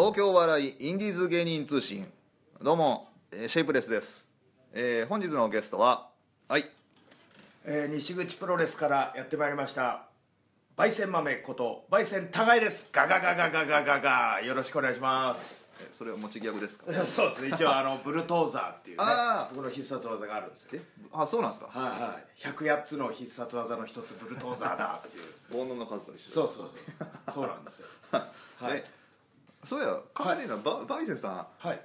東京笑いインディーズ芸人通信。どうも、えーシェイプレスです、えー本日のゲストははい。えー西口プロレスからやってまいりました焙煎豆こと焙煎高井です。ガガガガガガガガ。よろしくお願いします。えーそれは持ちギャグですか？そうですね。一応あのブルトーザーっていうね僕の必殺技があるんですよえあそうなんですか？はいはい。108つの必殺技の一つブルトーザーだっていう。煩悩の数と一緒そうそうそう。そうなんですよ。はい。えそうや考えてみたらババイセンさんはい。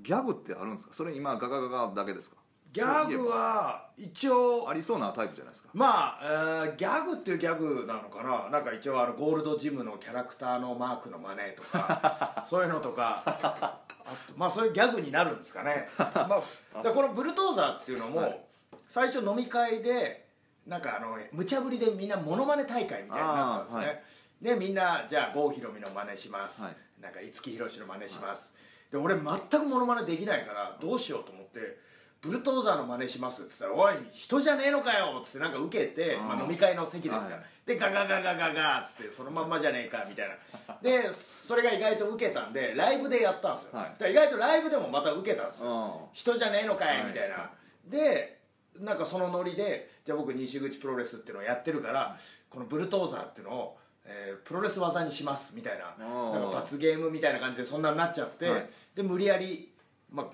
ギャグってあるんですか？それ今ガガガガだけですか？ギャグは一応ありそうなタイプじゃないですか？まあ、えーギャグっていうギャグなのかな？なんか一応あのゴールドジムのキャラクターのマークの真似とか そういうのとかあとまあそういうギャグになるんですかね、まあ、だからこのブルトーザーっていうのも、はい。最初飲み会でなんかあの無茶ぶりでみんなモノマネ大会みたいになったんですね、あーはい。でみんなじゃあ郷ひろみの真似します、はいなんか五木ひろしの真似します、で俺全くモノマネできないからどうしようと思ってブルトーザーの真似しますって言ったら「おい人じゃねえのかよ」っつってなんか受けてまあ、飲み会の席ですから、はい。でガガガガガガっつってそのまんまじゃねえかみたいなでそれが意外と受けたんでライブでやったんですよ、はい意外とライブでもまた受けたんですようん人じゃねえのかいみたいな、でなんかそのノリでじゃあ僕西口プロレスっていうのをやってるからこのブルトーザーっていうのを、えープロレス技にしますみたいなー。なんか罰ゲームみたいな感じでそんなになっちゃって、はい。で無理やり、まあ、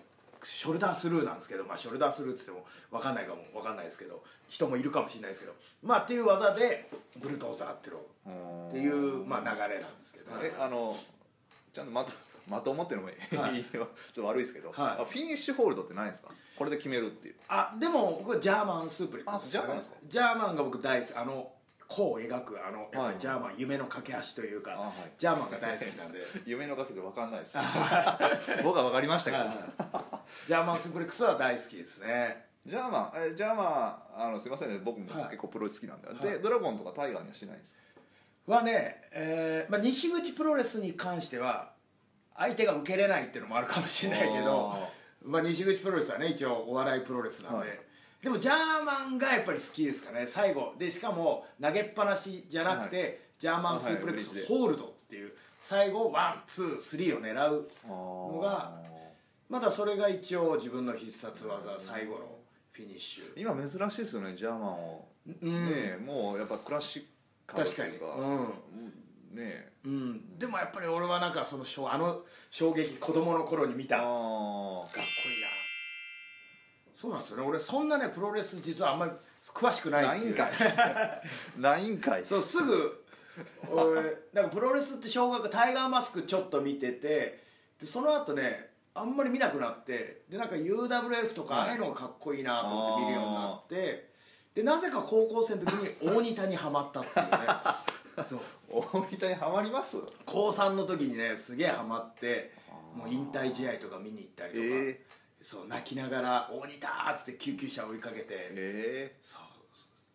ショルダースルーなんですけど、まあ、ショルダースルーっつっても分かんないかも分かんないですけど人もいるかもしれないですけどまあっていう技でブルトーザーっていうのをっていう、まあ、流れなんですけど、えあのちゃんとまとまともってのもいい、はい。ちょっと悪いですけど、はい。あフィニッシュホールドってないんですか？これで決めるっていう。あでも僕はジャーマンスープレックスあジャーマンですか？ジャーマンが僕大好き。あの弧を描くあのはい。りジャーマン夢の架け橋というか、あはい。ジャーマンが大好きなんで。夢のかけで分かんないです。僕は分かりましたけど、ジャーマンスープレックスは大好きですね。ジャーマンえジャーマンあのすいませんね。僕もはい。結構プロレス好きなんで、はい。でドラゴンとかタイガーにはしないんですはね、えーまあ、西口プロレスに関しては相手が受けれないっていうのもあるかもしれないけどあまあ、西口プロレスはね一応お笑いプロレスなんで、はいでもジャーマンがやっぱり好きですかね最後。でしかも投げっぱなしじゃなくて、ジャーマンスープレックスはいホールドっていう。最後 one two three を狙うのがまだそれが一応自分の必殺技最後のフィニッシュ。今珍しいですよねジャーマンを、うん。ねえもうやっぱクラシック確かに。うん。ねえ。うん、でもやっぱり俺はなんかその衝あの衝撃子供の頃に見た。あかっーこいいなそうなんですよね。俺そんなねプロレス実はあんまり詳しくないないんかい。ないんかい。そうすぐ 俺なんかプロレスって小学タイガーマスクちょっと見ててでその後ねあんまり見なくなってでなんか UWF とかはい。ああいうのがかっこいいなと思って見るようになってでなぜか高校生の時に大仁田にはまったっていうね。そう。大仁田にはまります？高3の時にねすげえハマってもう引退試合とか見に行ったりとか、えそう泣きながら「大仁田!」っつって救急車追いかけて、え。そう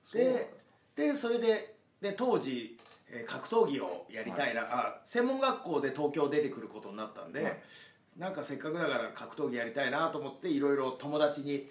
そうなんででそれでで当時、えー格闘技をやりたいな、あ専門学校で東京出てくることになったんで、はい。なんかせっかくだから格闘技やりたいなと思っていろいろ友達に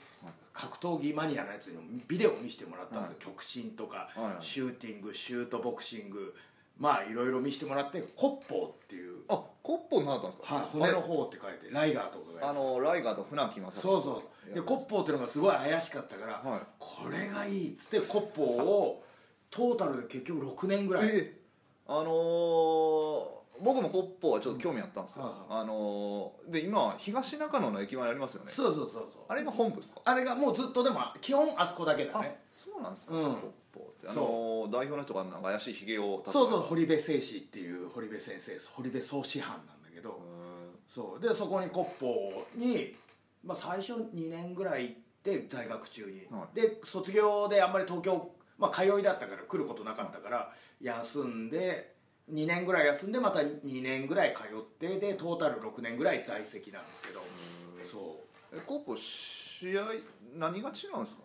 格闘技マニアのやつにビデオを見せてもらったんですよ、極真とか、はいはい。シューティングシュートボクシングまあいろいろ見せてもらってコッポーっていう、あコッポになったんですか？はい、骨の方って書いてライガーとかがあのライガーと船木正人そうそう。でコッポーっていうのがすごい怪しかったから、はい。これがいいっつってコッポーをトータルで結局6年ぐらい、えあのー僕もコッポはちょっと興味あったんですよ、うんあのーで今東中野の駅前ありますよね。そうそうそうそう。あれが本部ですか？あれがもうずっとでも基本あそこだけだあねそうなんですか、うん。コッポあのー代表の人がなんか怪しいひげをそうそう堀部誠史っていう堀部先生堀部総師範なんだけどそう。でそこにコッポーに、まあ、最初2年ぐらい行って在学中に、はい。で卒業であんまり東京、まあ、通いだったから来ることなかったから休んで2年ぐらい休んでまた2年ぐらい通ってでトータル6年ぐらい在籍なんですけど。そう。えコッポ試合何が違うんですか？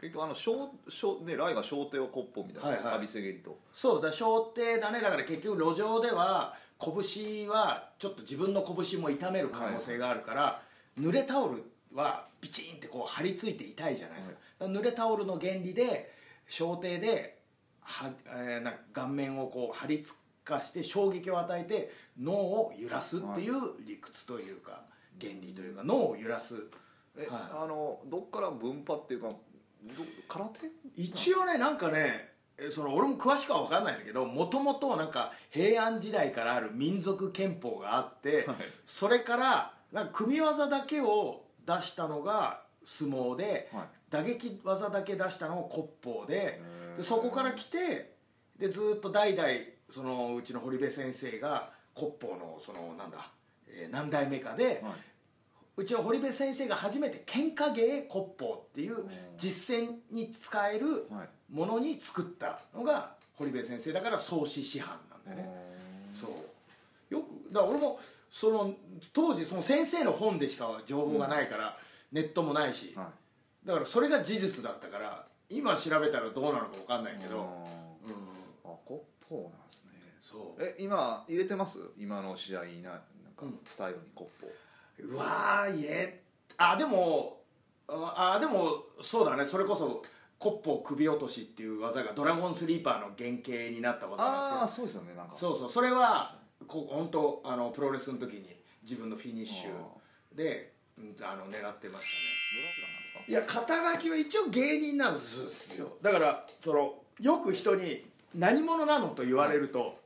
結局あの小小ねライが小手をコッポみたいな、はいはい。浴びせ蹴りと。そうだ小手だね。だから結局路上では拳はちょっと自分の拳も痛める可能性があるから、濡れタオルはビチンってこう張り付いて痛いじゃないですか,、濡れタオルの原理で小手では、えーなんか顔面をこう張り付化して衝撃を与えて脳を揺らすっていう理屈というか原理というか脳を揺らす。え、はあのどっから分派っていうかど空手？一応ねなんかねえその俺も詳しくは分かんないんだけどもともとなんか平安時代からある民族憲法があって、はい。それからなんか組み技だけを出したのが相撲で、はい。打撃技だけ出したのが骨法ででそこから来てでずーっと代々そのうちの堀部先生が骨法のそのなんだ、えー何代目かで、はいうちは堀部先生が初めて喧嘩芸骨法っていう実践に使えるはいものに作ったのが堀部先生だから創始師範なんだよね。そう。よくだから俺もその当時その先生の本でしか情報がないから、ネットもないし、はい。だからそれが事実だったから今調べたらどうなのか分かんないけど、うん、あ骨法なんですね。そう。え今入れてます？今の試合ななんかうん。スタイルに骨法、うわー入れあでもあでもそうだね。それこそコッポ首落としっていう技がドラゴンスリーパーの原型になった技ああなんですそうですよねなんか。けどそうそう。それはこ本当あのプロレスの時に自分のフィニッシュで、うん、あの狙ってましたね。どなたなんですか？いや肩書きは一応芸人なんですよ。だからそのよく人に何者なのと言われると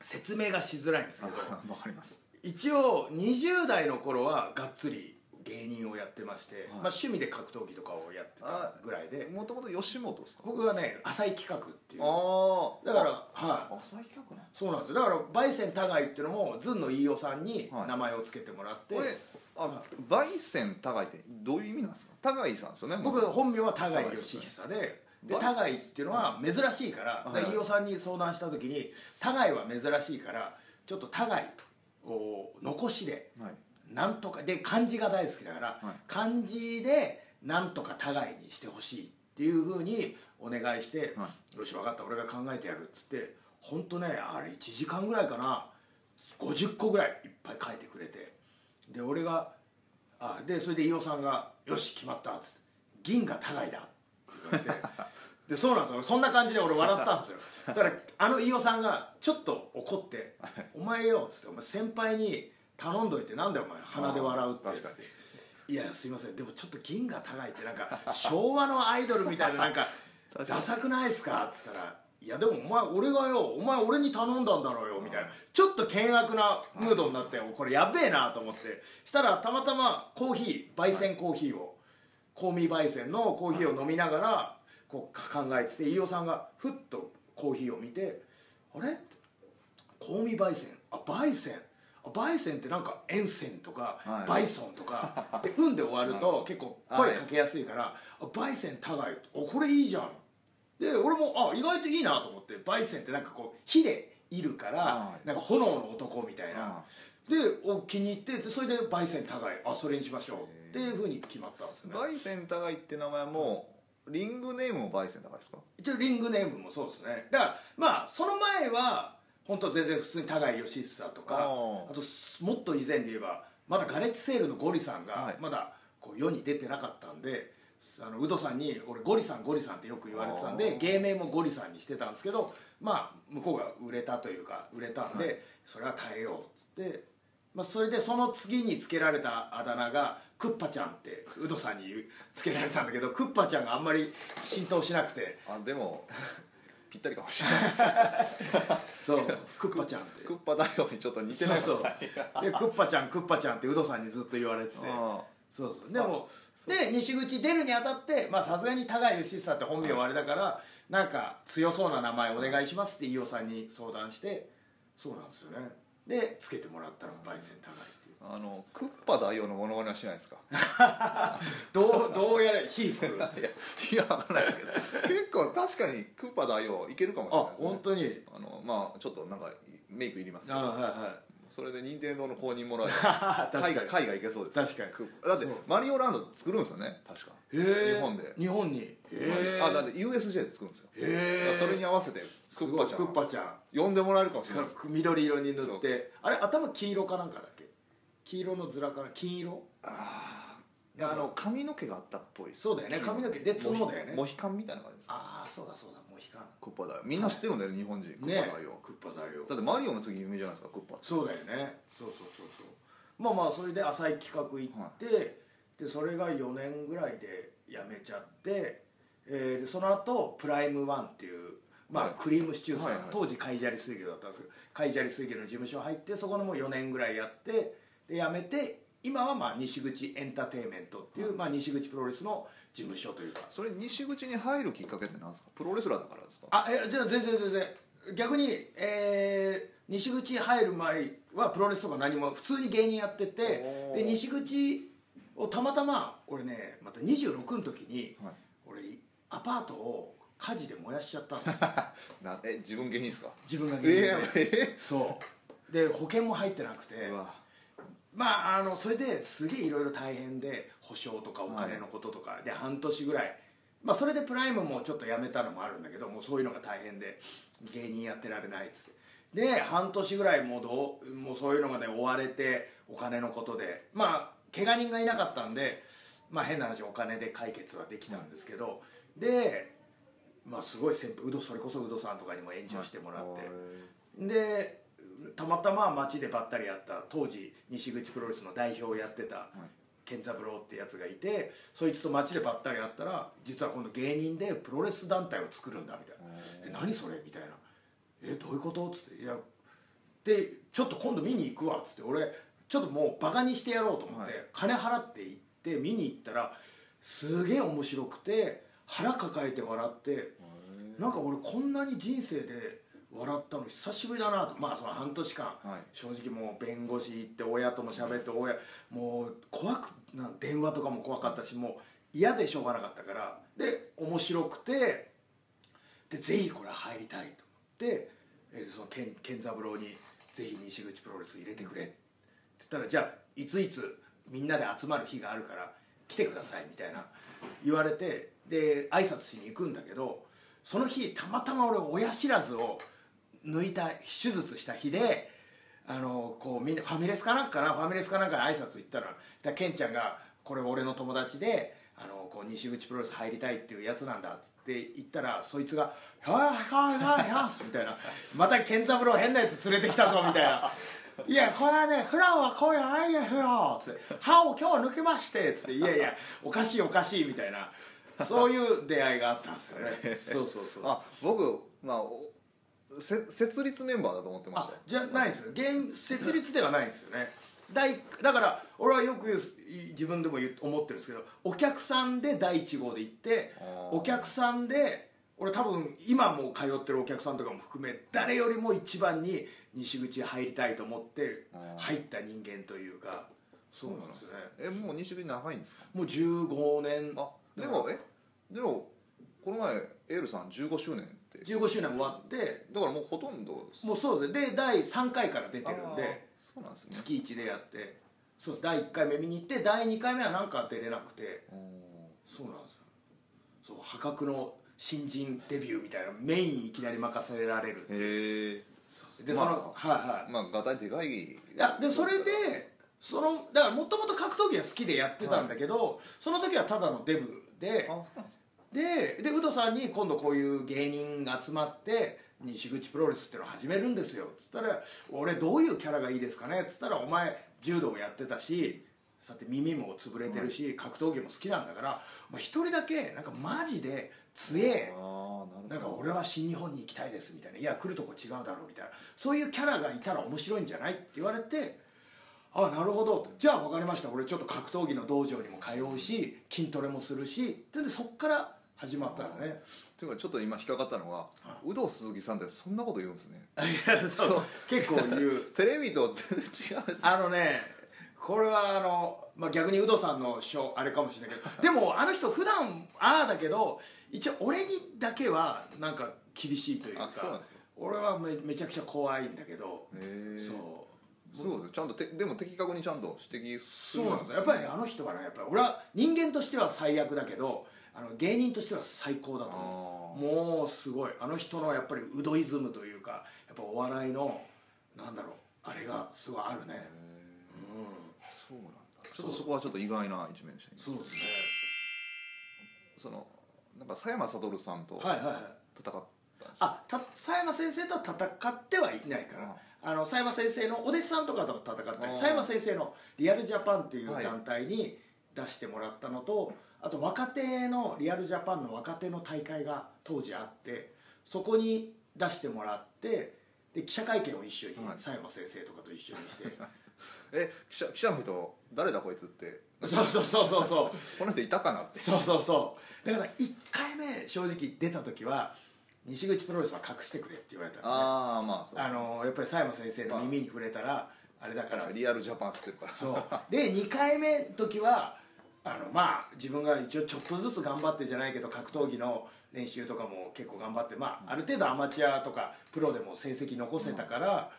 説明がしづらいんですけど。わかります一応20代の頃はがっつり芸人をやってまして、まあ、趣味で格闘技とかをやってたぐらいで。もともと吉本ですか？僕がね浅井企画っていう。ああだからはい。浅井企画なんそうなんですよ。だから焙煎互いっていうのもずんの飯尾さんにはい。名前を付けてもらって、これあ焙煎互いってどういう意味なんですか？互いさんですよね僕本名は互い義久でではい互いっていうのは珍しいから飯尾さんに相談した時に互いは珍しいからちょっと互いを残しではい。なんとかで漢字が大好きだから、はい。漢字でなんとか互いにしてほしいっていうふうにお願いして、はよし分かった俺が考えてやるっつって本当ねあれ1時間ぐらいかな。50個ぐらいいっぱい書いてくれて。で俺があでそれで飯尾さんが「よし決まった」っつって「銀が互いだ」って言われて でそうなんですよ。そんな感じで俺笑ったんですよ。だからあの飯尾さんがちょっと怒って「お前よ」っつって「お前先輩に頼んどいてなんだよお前鼻で笑うって」確かに。いやすいません。でもちょっと銀が高いってなんか昭和のアイドルみたいななんかダサくないっすか？っつったら「いやでもお前俺がよお前俺に頼んだんだろうよ」みたいな。ちょっと険悪なムードになってこれやべえなと思って。したらたまたまコーヒー焙煎コーヒーを香味焙煎のコーヒーを飲みながらこう考えてて飯尾さんがふっとコーヒーを見て「あれ?」って香味焙煎？あ焙煎？あ焙煎ってなんか塩泉とか、はい。バイソンとか。で「運 」で終わると結構声かけやすいから「あ焙煎互い」おこれいいじゃん。で俺もあ意外といいなと思って焙煎ってなんかこう火でいるからはい。なんか炎の男みたいな。でお気に入ってでそれで焙煎互い。あそれにしましょう。っていうふうに決まったんですよね。焙煎互いって名前もリングネームも焙煎互いですか？一応リングネームもそうですね。だからまあその前は本当全然普通に互い義久とかあとすもっと以前で言えばまだガレッジセールのゴリさんはい。がまだこう世に出てなかったんであのウドさんに俺ゴリさんゴリさんってよく言われてたんあで芸名もゴリさんにしてたんですけどまあ向こうが売れたというか売れたんで、それは変えようっつって、まあ、それでその次につけられたあだ名がクッパちゃんってウドさんにつけられたんだけどクッパちゃんがあんまり浸透しなくて。あでもぴったりかもしれないです。そうクッパちゃんって。クッパ大王にちょっと似てないそうそう。でクッパちゃんクッパちゃんってウドさんにずっと言われてて。あそうそう。でもで西口出るにあたってまあさすがに高井義久って本名はあれだからなんか強そうな名前お願いしますって飯尾さんに相談してそうなんですよねでつけてもらったのが焙煎高いっていう。あのクッパ大王のモノマネはしないですか？どうどうやれ皮膚いやいやわかんないですけど。結構確かにクッパ大王いけるかもしれあないですね。本当に。あのまあちょっとなんかメイクいりますけあどはいはそれで任天堂の公認もらえい 確かに。海外海外行けそうです確かに。クッパだってそう。マリオランド作るんですよね。確かへえ日本で。日本に。へえあだって USJ で作るんですよ。へえだからそれに合わせてクッパちゃん。クッパちゃん。呼んでもらえるかもしれない。で す緑色に塗って。あれ頭黄色かなんかだっけ？黄色の面から金色？あの髪の毛があったっぽいそうだよね。髪の毛で角だよね。モヒカンみたいな感じですああそうだそうだクッパ大王みんな知ってるんだよね日本人。クッねパ大王クッパ大王だってマリオの次有名じゃないですかクッパ。ってそうだよね。そうそうそうそう。まあまあそれで浅い企画行って、でそれが4年ぐらいで辞めちゃって、えーでその後プライムワンっていうまあ、はい。クリームシチューさん、はいはい。当時カイジャリ水魚だったんですけどカイジャリ水魚の事務所入ってそこのもう4年ぐらいやってで辞めて今はまあ西口エンターテインメントっていう、まあ、西口プロレスの事務所というか。それ西口に入るきっかけって何ですか？プロレスラーだからですか？あえじゃあ全然全然。逆に、えー西口入る前はプロレスとか何も普通に芸人やっててで西口をたまたま俺ねまた26の時に、はい。俺アパートを火事で燃やしちゃったの なえ自分芸人ですか？自分が芸人で、えーえそう。で保険も入ってなくて。うわまああのそれですげえいろいろ大変で保証とかお金のこととか、で半年ぐらい。まあそれでプライムもちょっとやめたのもあるんだけどもうそういうのが大変で芸人やってられないっつって。で半年ぐらいもうどうもうそういうのがね追われてお金のことで。まあ怪我人がいなかったんでまあ変な話お金で解決はできたんですけど、でまあすごい先輩それこそウドさんとかにも援助してもらって、でたまたま街でばったり会った当時西口プロレスの代表をやってた健三郎ってやつがいてそいつと街でばったり会ったら実は今度芸人でプロレス団体を作るんだみたいな「え何それ?」みたいな「えどういうこと?」っつって「いやでちょっと今度見に行くわ」っつって。俺ちょっともうバカにしてやろうと思って、はい。金払って行って見に行ったらすげえ面白くて腹抱えて笑ってなんか俺こんなに人生で笑ったの久しぶりだなと。まあその半年間、はい。正直もう弁護士行って親とも喋って親もう怖くな電話とかも怖かったしもう嫌でしょうがなかったから。で面白くてでぜひこれ入りたいと思って、えーその健健三郎に「ぜひ西口プロレス入れてくれ」って言ったら「じゃあいついつみんなで集まる日があるから来てください」みたいな言われてで挨拶しに行くんだけどその日たまたま俺親知らずを抜いた手術した日であのこうみんなファミレスかなんかなファミレスかなんかに挨拶行ったらだケンちゃんが「これ俺の友達であのこう西口プロレス入りたいっていうやつなんだ」っつって言ったらそいつが「はいはいはいはい」みたいな「また健三郎変なやつ連れてきたぞ」みたいな「いやこれはね普段はこういうのないですよ」つって「歯を今日抜きまして」つって「いやいやおかしいおかしい」みたいなそういう出会いがあったんですよねそうそうそうあ僕まあせ設立メンバーだと思ってましあたよ。じゃないんですよ。現設立ではないんですよね。第だから俺はよく言う自分でも言う思ってるんですけどお客さんで第1号で行ってお客さんで俺多分今も通ってるお客さんとかも含め誰よりも一番に西口入りたいと思って入った人間というかそうなんですよね。えもう西口長いんですか？もう15年。あでもえでもこの前エールさん15周年って。15周年終わってだからもうほとんどもうそうですね。で第3回から出てるんでそうなんですね。月1でやって。そう第1回目見に行って第2回目はなんか出れなくて。そうなんですよ。そう破格の新人デビューみたいなメインいきなり任せられるへえで、まあそのはいはい。まあガタイでかい。いいやでそれでそのだからもともと格闘技は好きでやってたんだけど、その時はただのデブであそうなんでででウドさんに今度こういう芸人が集まって西口プロレスっていうのを始めるんですよ。っつったら「俺どういうキャラがいいですかね?」っつったら「お前柔道をやってたしさて耳も潰れてるし、格闘技も好きなんだから一人だけなんかマジで強え。なんか俺は新日本に行きたいですみたいな。いや来るとこ違うだろうみたいな。そういうキャラがいたら面白いんじゃないって言われてあなるほど。じゃあ分かりました。俺ちょっと格闘技の道場にも通うし筋トレもするし。でそっから始まったのね。ていうかちょっと今引っかかったのは有働鈴木さんってそんなこと言うんですね。いやそう結構言う。テレビと全然違うんですあのねこれはあの、まあ、逆にウドさんのショーあれかもしれないけどでもあの人普段ああだけど一応俺にだけはなんか厳しいというかあそうなんですか。俺はめめちゃくちゃ怖いんだけどそう。そうですちゃんとてでも的確にちゃんと指摘するそうなんですよ。やっぱりあの人はねやっぱり俺は人間としては最悪だけどあの芸人としては最高だと思う。もうすごい。あの人のやっぱりウドイズムというかやっぱお笑いのなんだろうあれがすごいあるね。そうなんだ。うちょっとそこはちょっと意外な一面でしたね。そうですね。そのなんか佐山悟さんと戦はいはいはい。ったあた佐山先生とは戦ってはいないから。あの佐山先生のお弟子さんとかと戦ったり佐山先生のリアルジャパンっていうはい団体に出してもらったのと、あと若手のリアルジャパンの若手の大会が当時あってそこに出してもらってで記者会見を一緒にはい。佐山先生とかと一緒にして。え記者記者の人誰だこいつって。そうそうそうそうそう。この人いたかなって。そうそうそう。だから1回目正直出た時は西口プロレスは隠してくれって言われたのね。ああまあそう。あのやっぱり佐山先生の耳に触れたらあれだから。リアルジャパンって言ってるから。そう。で2回目の時はあのまあ自分が一応ちょっとずつ頑張ってじゃないけど格闘技の練習とかも結構頑張って、まあ、ある程度アマチュアとかプロでも成績残せたから、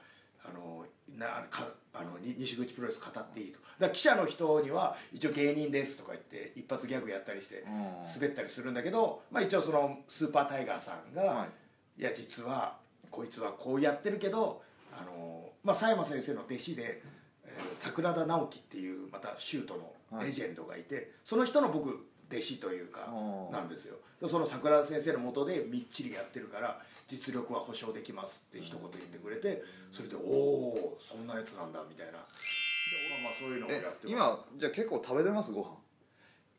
あのなかあのに西口プロレス語っていいとだ記者の人には一応芸人ですとか言って一発ギャグやったりしてうん。滑ったりするんだけど、まあ、一応そのスーパータイガーさんが、はい。い、や実はこいつはこうやってるけどあの、まあ、佐山先生の弟子で、えー桜田直樹っていうまたシュートのレジェンドがいて、その人の僕弟子というかなんですよ。でその桜田先生のもとでみっちりやってるから実力は保証できますって一言言ってくれてそれでおおそんなやつなんだみたいな。まあまあそういうのをやえって今じゃあ結構食べてます？ご飯。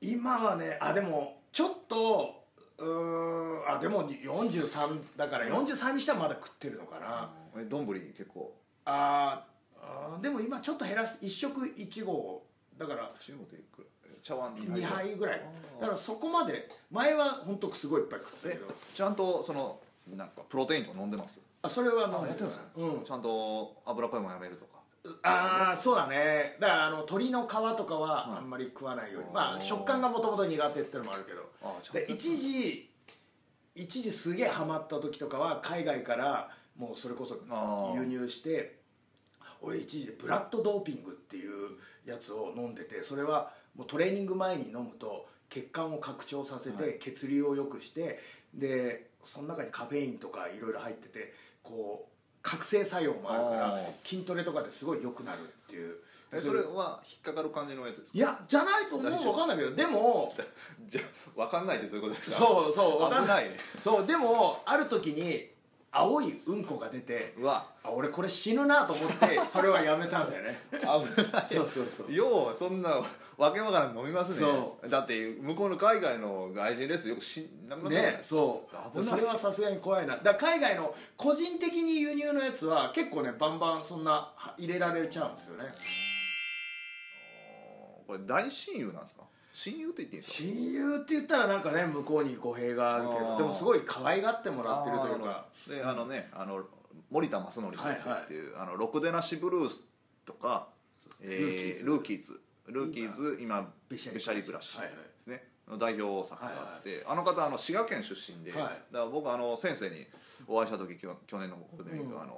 今はねあでもちょっとうーんあでも43だから43にしてはまだ食ってるのかな、え丼結構。あーあーでも今ちょっと減らす1食1合だから中国でいくら？え茶碗2 2杯ぐらい。だからそこまで前は本当すごいいっぱい食ってたけえど。ちゃんとそのなんかプロテインとか飲んでます？あそれは飲んあでやってるんです？かうん。ちゃんと油っこいもんやめるとか。ああそうだね。だからあの鶏の皮とかはあんまり食わないように、うんまあ食感がもともと苦手ってのもあるけど。一時一時すげえハマった時とかは海外からもうそれこそ輸入して俺一時ブラッドドーピングっていうやつを飲んでてそれはもうトレーニング前に飲むと血管を拡張させて、はい。血流を良くしてでその中にカフェインとかいろいろ入っててこう覚醒作用もあるからあ筋トレとかですごい良くなるっていう。えそれは引っかかる感じのやつですか？いやじゃないと思う分かんないけどでも じゃあ分かんないってどういうことですか？そうそうわかん危ないね。そうでもある時に青いうんこが出てうわ。あ俺これ死ぬなと思ってそれはやめたんだよね。危ない。そうそうそう。ようそんなわけわからん飲みますね。そだって向こうの海外の外人レスよくしなくなったねそう。危ない。それはさすがに怖いな。だから海外の個人的に輸入のやつは結構ねバンバンそんなは入れられちゃうんですよね。これ大親友なんですか？親友って言っていいんですか？親友って言ったらなんかね向こうに語弊があるけどでもすごい可愛がってもらってるというかであのねあの森田正則先生っていう、あのろくでなしブルースとか、えールーキーズ。ルーキーズ。今ベシャリベシャリブラシはいはい。ですね、の代表作があって、あの方あの滋賀県出身で、はい。だから僕あの先生にお会いした時去年のゴールデンウィーク、うん。あの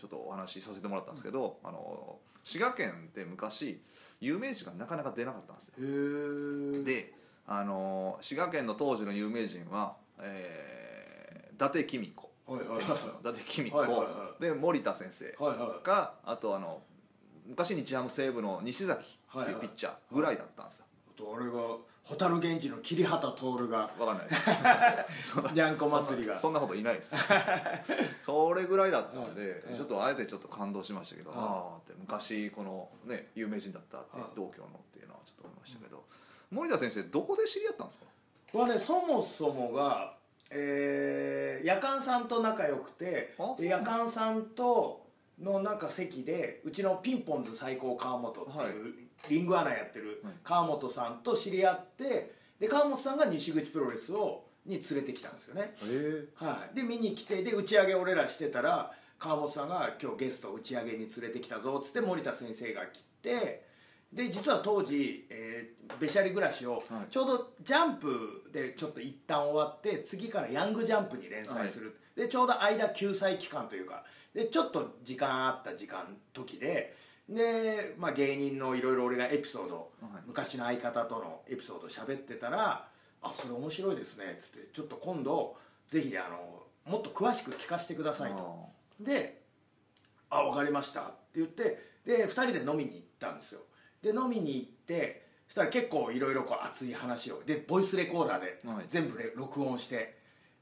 ちょっとお話しさせてもらったんですけど、あの滋賀県って昔有名人がなかなか出なかったんですよ。であの滋賀県の当時の有名人は、えー、伊達公子。はいはいはい。伊達公子、はいはいはい。で森田先生。はいはいがあとあの昔日ハム西部の西崎っていうピッチャーぐらいだったんですよ、あとあれが蛍源氏の桐畑徹が。わかんないです。にゃんこ祭りが。そんなこといないです。それぐらいだったんで、うん。ちょっとあえてちょっと感動しましたけど、うん。ああって昔このね有名人だったってうん。同郷のっていうのはちょっと思いましたけど、森田先生どこで知り合ったんですか？はねそもそもが、えー、夜間さんと仲良くて夜間さんとのなんか席でうちのピンポンズ最高川本っていう、はいリングアナやってるはい。川本さんと知り合ってで川本さんが西口プロレスをに連れてきたんですよね。はい、で見に来てで打ち上げ俺らしてたら川本さんが「今日ゲスト打ち上げに連れてきたぞ」っつって森田先生が来てで実は当時、えーべしゃり暮らしをはい。ちょうどジャンプでちょっと一旦終わって次からヤングジャンプに連載する、でちょうど間救済期間というかでちょっと時間あった時間時でで、まあ、芸人のいろいろ俺がエピソード、はい。昔の相方とのエピソード喋ってたら「あそれ面白いですね」っつって「ちょっと今度ぜひあのもっと詳しく聞かせてください」と。で「あ分かりました」って言ってで2人で飲みに行ったんですよ。で飲みに行ってそしたら結構いろいろ熱い話をでボイスレコーダーではい。全部レ録音して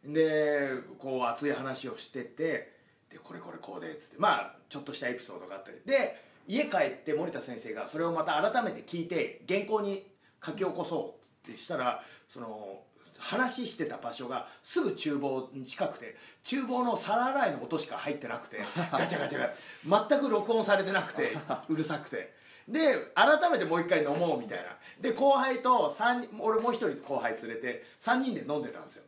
でこう熱い話をしててでこれこれこうでっつってまあちょっとしたエピソードがあったり。で家帰って森田先生がそれをまた改めて聞いて原稿に書き起こそうってしたらその話してた場所がすぐ厨房に近くて厨房の皿洗いの音しか入ってなくて ガチャガチャが全く録音されてなくて うるさくて。で改めてもう一回飲もうみたいな。で後輩と俺もう一人後輩連れて3人で飲んでたんですよ。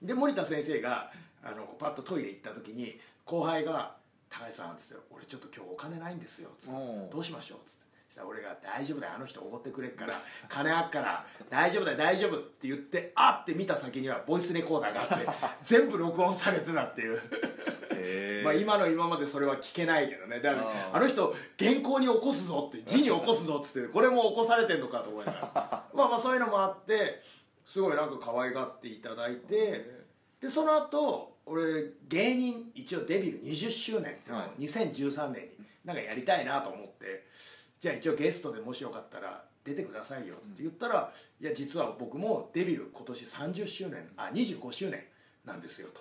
で森田先生があのパッとトイレ行った時に後輩が「高橋さん」っつって「俺ちょっと今日お金ないんですよ」つって。おう「どうしましょう」つって。そしたら俺が「大丈夫だよあの人おごってくれっから金あっから大丈夫だよ大丈夫」って言ってあって見た先にはボイスレコーダーがあって 全部録音されてたっていう。まあ今の今までそれは聞けないけどね。だからあの人原稿に起こすぞって字に起こすぞっつってこれも起こされてんのかと思いながら。まあまあそういうのもあってすごいなんか可愛がっていただいてでその後俺芸人一応デビュー20周年っていうのをはい。2013年になんかやりたいなと思ってじゃあ一応ゲストでもしよかったら出てくださいよって言ったら、いや実は僕もデビュー今年30周年あ25周年なんですよと。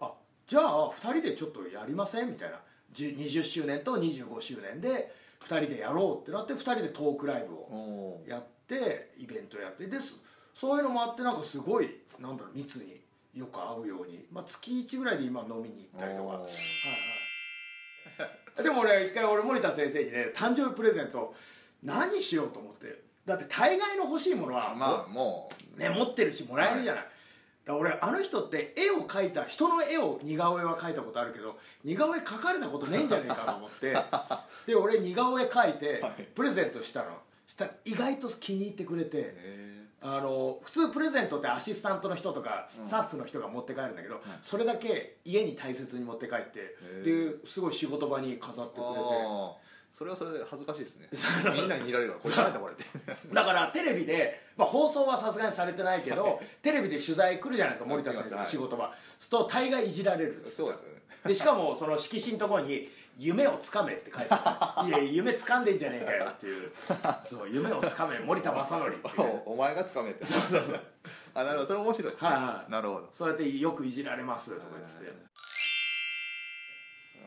あじゃあ2人でちょっとやりません？みたいな。10 20周年と25周年で2人でやろうってなって2人でトークライブをやってイベントやって。ですそういうのもあってなんかすごいなんだろう密によく会うように、まあ、月1ぐらいで今飲みに行ったりとか、はいはい、でも俺一回俺森田先生にね誕生日プレゼント何しようと思って。だって大概の欲しいものはまあもうね、持ってるしもらえるじゃない、だから俺あの人って絵を描いた人の絵を似顔絵は描いたことあるけど似顔絵描かれたことねえんじゃねえかと思って。で俺似顔絵描いてはい。プレゼントしたの。したら意外と気に入ってくれて。へあの普通プレゼントってアシスタントの人とかスタッフの人が持って帰るんだけど、それだけ家に大切に持って帰ってへですごい仕事場に飾ってくれてそれはそれで恥ずかしいですね。みんなに見られるからこれ誰だこれって。だからテレビで、まあ、放送はさすがにされてないけどテレビで取材来るじゃないですか森田先生の仕事場。すると大概いじられるそうですよね。でしかもその色紙のところに「夢をつかめ」って書いてある。いや夢つかんでんじゃねえかよっていう。そう夢をつかめ森田正則おお前がつかめって。あなるほど。それ面白いですね、はいはい。なるほど。そうやってよくいじられますとか言ってて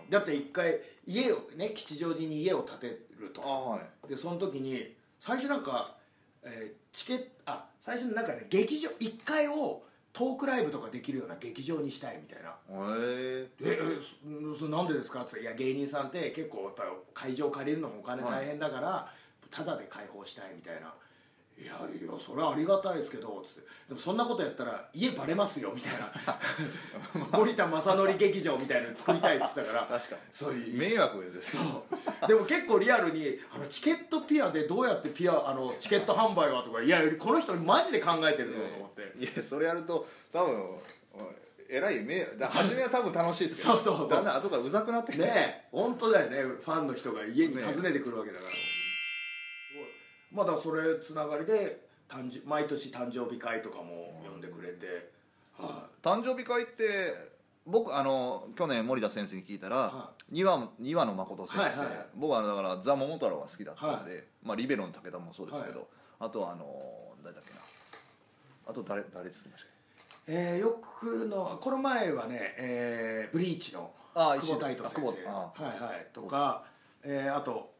だって一回家をね吉祥寺に家を建てると。あはい。でその時に最初なんか、えーチケットあ最初になんかね劇場1階をトークライブとかできるような劇場にしたいみたいな。へ「ええそそなんでですか?」って言ったらいや芸人さんって結構やっぱ会場借りるのもお金大変だから、タダで開放したいみたいな「いやいやそれはありがたいですけど」つって「でもそんなことやったら家バレますよ」みたいな。森田正則劇場みたいなの作りたいって言ってたから。確かに。そういう。迷惑です。そう。でも結構リアルにあのチケットピアでどうやってピアあのチケット販売はとかいやこの人マジで考えてるぞと思って。いやそれやると多分えらい迷惑だ。初めは多分楽しいですけど。そうそうそう。だんだん後からうざくなってきて。ねえ本当だよね。ファンの人が家に訪ねてくるわけだから、まだそれつながりで誕生毎年誕生日会とかも呼んでくれて、は誕生日会って僕あの去年森田先生に聞いたら、は庭庭野誠先生、はいはいはい。僕はだからザ・桃太郎が好きだったんで、はまあ、リベロの武田もそうですけど、はあとはあの誰だっけな。あと誰誰ですましたっえーよく来るのはこの前はね、えーブリーチのあ久保太斗先生。はいはい。とか、えーあと、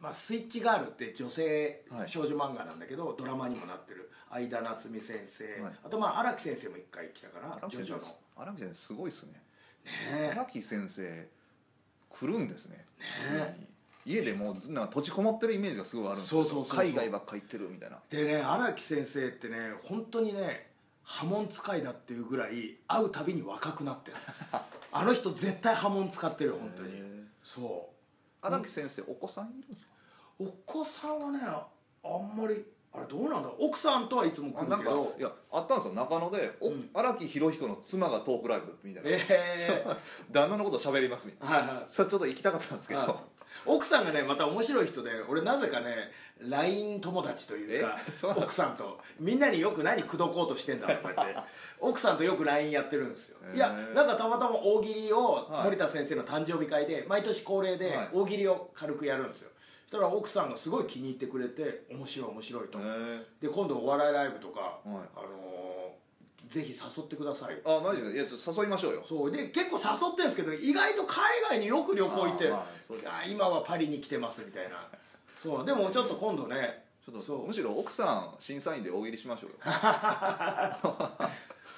まあ、スイッチガールって女性はい。少女漫画なんだけど、ドラマにもなってる。相田夏美先生、はい。あとまあ荒木先生も一回来たかなけ荒木先生ジョジョの。荒木先生すごいですね。ね荒木先生来るんですね。ね家でもうなんか閉じこもってるイメージがすごいあるんですけど海外ばっか行ってるみたいな。でね荒木先生ってね本当にね波紋使いだっていうぐらい会うたびに若くなってる。あの人絶対波紋使ってるよ本当に。そう荒木先生お子さんいるんですか？お子さんはねあんまりあれどうなんだ奥さんとはいつも来るけど。いやあったんですよ。中野でおうん。荒、木博彦の妻がトークライブみたいな、ええ 旦那のこと喋りますみたいな。はいはい。それちょっと行きたかったんですけど、はい奥さんがねまた面白い人で俺なぜかね LINE 友達というか 奥さんとみんなによく何口説こうとしてんだとか言って 奥さんとよく LINE やってるんですよ。いやなんかたまたま大喜利をはい。森田先生の誕生日会で毎年恒例ではい。大喜利を軽くやるんですよ。そしたら奥さんがすごい気に入ってくれて面白い面白いと、で今度お笑いライブとか、はい。あのーぜひ誘ってください。あマジで？いやちょっと誘いましょうよ。そう。で結構誘ってるんですけど意外と海外によく旅行行ってあ今はパリに来てますみたいな。そう。でもちょっと今度ね。ちょっとそう。むしろ奥さん審査員で大喜利しましょうよ。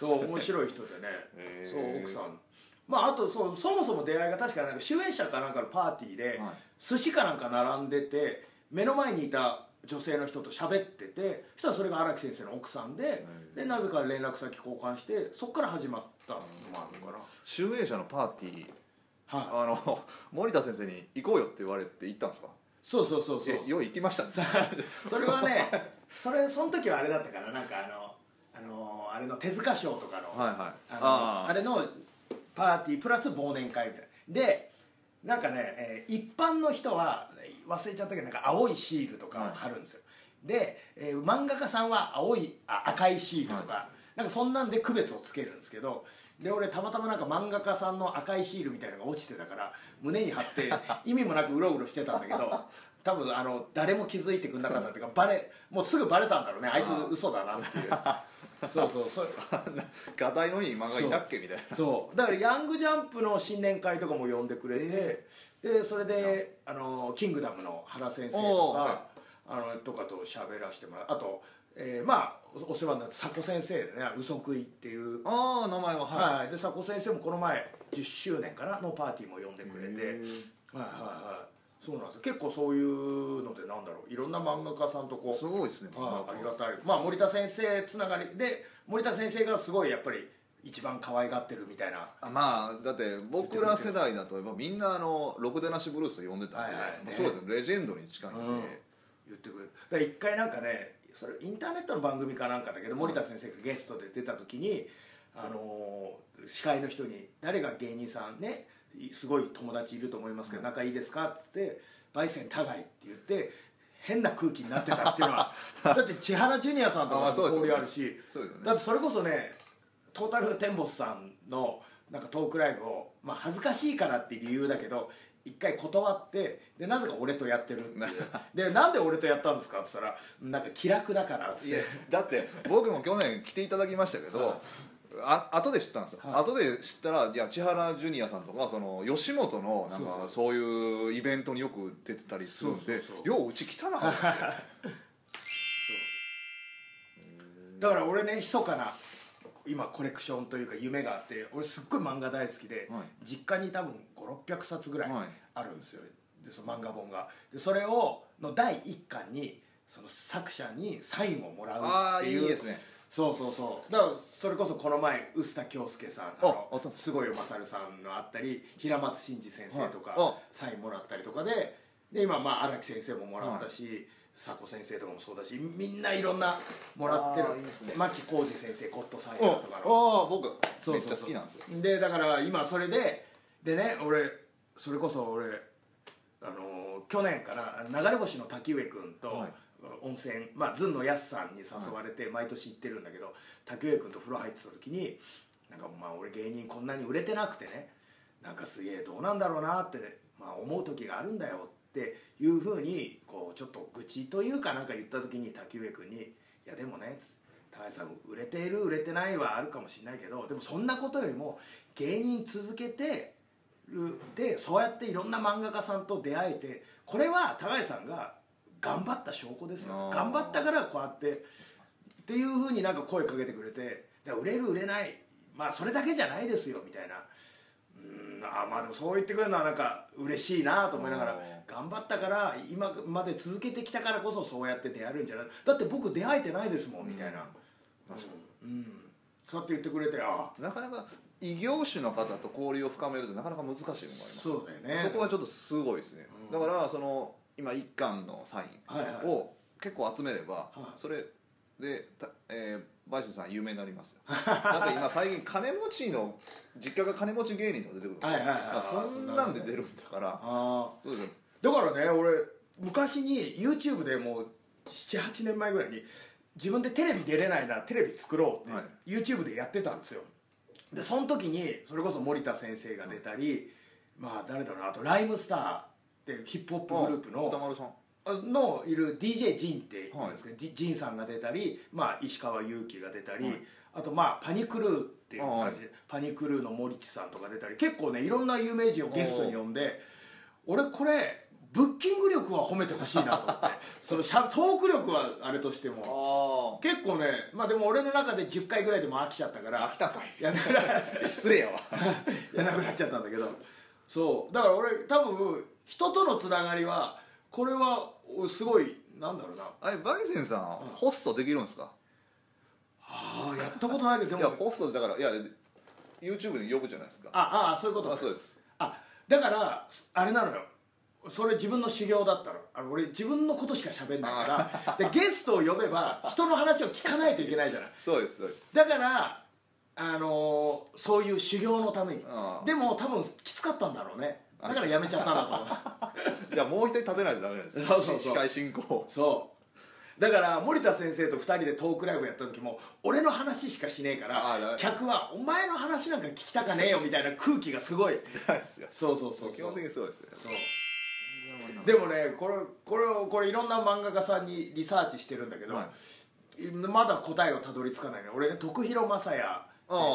そう面白い人でね。へー。そう奥さん。まああとそうそもそも出会いが確かなんか主演者かなんかのパーティーで、はい。寿司かなんか並んでて目の前にいた女性の人と喋っててそしたらそれが荒木先生の奥さんででなぜか連絡先交換してそこから始まったのもあるのかな。集英社のパーティーはい。あの 森田先生に行こうよって言われて行ったんですか？そうそうそうそう。えよう行きましたね。それはねそれその時はあれだったからなんかあのあのあれの手塚賞とかのはいはい。あのあれのパーティープラス忘年会みたいな。でなんかね、えー一般の人は忘れちゃったけどなんか青いシールとかを貼るんですよ、で、えー漫画家さんは青いあ赤いシールとか、なんかそんなんで区別をつけるんですけどで俺たまたまなんか漫画家さんの赤いシールみたいなのが落ちてたから胸に貼って 意味もなくうろうろしてたんだけど多分あの誰も気づいてくれなかったっていうかバレもうすぐバレたんだろうね。あいつ嘘だなっていうそうそうそう。ガタイのいい漫画いたっけみたいな。そう。だからヤングジャンプの新年会とかも呼んでくれて、でそれであのキングダムの原先生とおーはい。かあのとかと喋らせてもらう。あと、えーまあおお世話になった佐古先生でね嘘食いっていう。ああ名前ははい、はい、で佐古先生もこの前10周年かなのパーティーも呼んでくれて。はいはいはいそうなんですよ。結構そういうのでなんだろう。いろんな漫画家さんとこうすごいですね。あありがたい。まあ森田先生つながりで森田先生がすごいやっぱり一番可愛がってるみたいな。あまあだって僕ら世代だとみんなあのろくでなしブルースと呼んでたんで、はいはい。まあそうですよ。レジェンドに近いんで、うん。言ってくれる。一回なんかねそれインターネットの番組かなんかだけど森田先生がゲストで出た時に、あのー司会の人に「誰が芸人さんねすごい友達いると思いますけど仲いいですか?」っつって「焙煎互い」って言って変な空気になってたっていうのは だって千原ジュニアさんとかも交流あるしそうですよね。だってそれこそねトータルテンボスさんのなんかトークライブを、まあ、恥ずかしいからって理由だけど一回断ってでなぜか俺とやってるっていう。でなんで俺とやったんですか？って言ったらなんか気楽だからって。だって僕も去年来ていただきましたけど、あ後で知ったんですよ、はい。後で知ったらいや千原ジュニアさんとかその吉本のなんかそういうイベントによく出てたりするんでよううち来たなだから俺ね密かな今コレクションというか夢があって俺すっごい漫画大好きで、はい。実家に多分5600冊ぐらいはい。あるんですよ。でその漫画本が。でそれをの第1巻にその作者にサインをもらうああっていういいですねそうそうそう。だからそれこそこの前臼田恭介さんあのああったんです。すごいおまさるさんのあったり平松真二先生とか、はい。あサインもらったりとかでで今まあ荒木先生ももらったし、佐古先生とかもそうだしみんないろんなもらってる。牧浩二先生ゴッドサイあダーとかの。あ僕そうめっちゃ好きなんですよ。でだから今それででね俺それこそ俺あのー去年かな流れ星の滝上君と、はい温泉まあずんのやすさんに誘われて毎年行ってるんだけど、滝上君と風呂入ってた時になんかまあ俺芸人こんなに売れてなくてねなんかすげえどうなんだろうなって、まあ、思う時があるんだよっていうふうにこうちょっと愚痴というかなんか言った時に滝上君に「いやでもね」高橋さん売れている売れてないはあるかもしれないけどでもそんなことよりも芸人続けてるでそうやっていろんな漫画家さんと出会えてこれは高橋さんが頑張った証拠ですよ頑張ったからこうやってっていうふうになんか声かけてくれて売れる売れないまあそれだけじゃないですよみたいな。うんあまあでもそう言ってくれるのはなんか嬉しいなと思いながらあ頑張ったから今まで続けてきたからこそそうやって出会えるんじゃない。だって僕出会えてないですもんみたいな。うん、うん、そうやって言ってくれてああなかなか異業種の方と交流を深めるとなかなか難しいのもありますそうだよね。そこはちょっとすごいですね、うん。だからその今一巻のサインを結構集めれば、はい。それで、たえー、バイシンさん有名になりますよ。なんか今最近金持ちの実家が金持ち芸人とか出てくるんですよはいはいはい。そんなんで出るんだから。そうですよ。だからね俺昔に YouTube でもう78年前ぐらいに自分でテレビ出れないならテレビ作ろうって、はい。YouTube でやってたんですよ。でその時にそれこそ森田先生が出たり、まあ誰だろうなあとライムスターってヒップホップグループの歌丸さん。のいる DJ ジンって言うんですけど、ジジンさんが出たり、まあ、石川祐希が出たり、はい。あとまあパニクルーっていうはい感じで、パニクルーの森地さんとか出たり結構ねいろんな有名人をゲストに呼んで俺これブッキング力は褒めてほしいなと思って そのしゃトーク力はあれとしても。あ結構ねまあでも俺の中で10回ぐらいでも飽きちゃったから飽きたかい。いや 失礼やわ。やなくなっちゃったんだけど。そう。だから俺多分人とのつながりはこれはすごいなんだろうな。あれバイセンさん、ホストできるんですか？ああやったことないけどいやでもホストだからいや YouTube に呼ぶじゃないですか。ああそういうことあそうです。あだからあれなのよ。それ自分の修行だったらあの俺自分のことしか喋んないから。でゲストを呼べば人の話を聞かないといけないじゃない。そうですそうです。だからあのーそういう修行のために。ああでも多分きつかったんだろうねだからやめちゃったなと。思 うじゃあもう一人立てないとダメなんですね。そうそうそう。司会進行。そう。だから森田先生と2人でトークライブやった時も俺の話しかしねえから客は「お前の話なんか聞きたかねえよ」みたいな空気がすごい。そうそうそう基本的にそうですよ。そう。でもねこれこれをこれいろんな漫画家さんにリサーチしてるんだけど、はい。まだ答えをたどり着かないね俺ね徳弘正也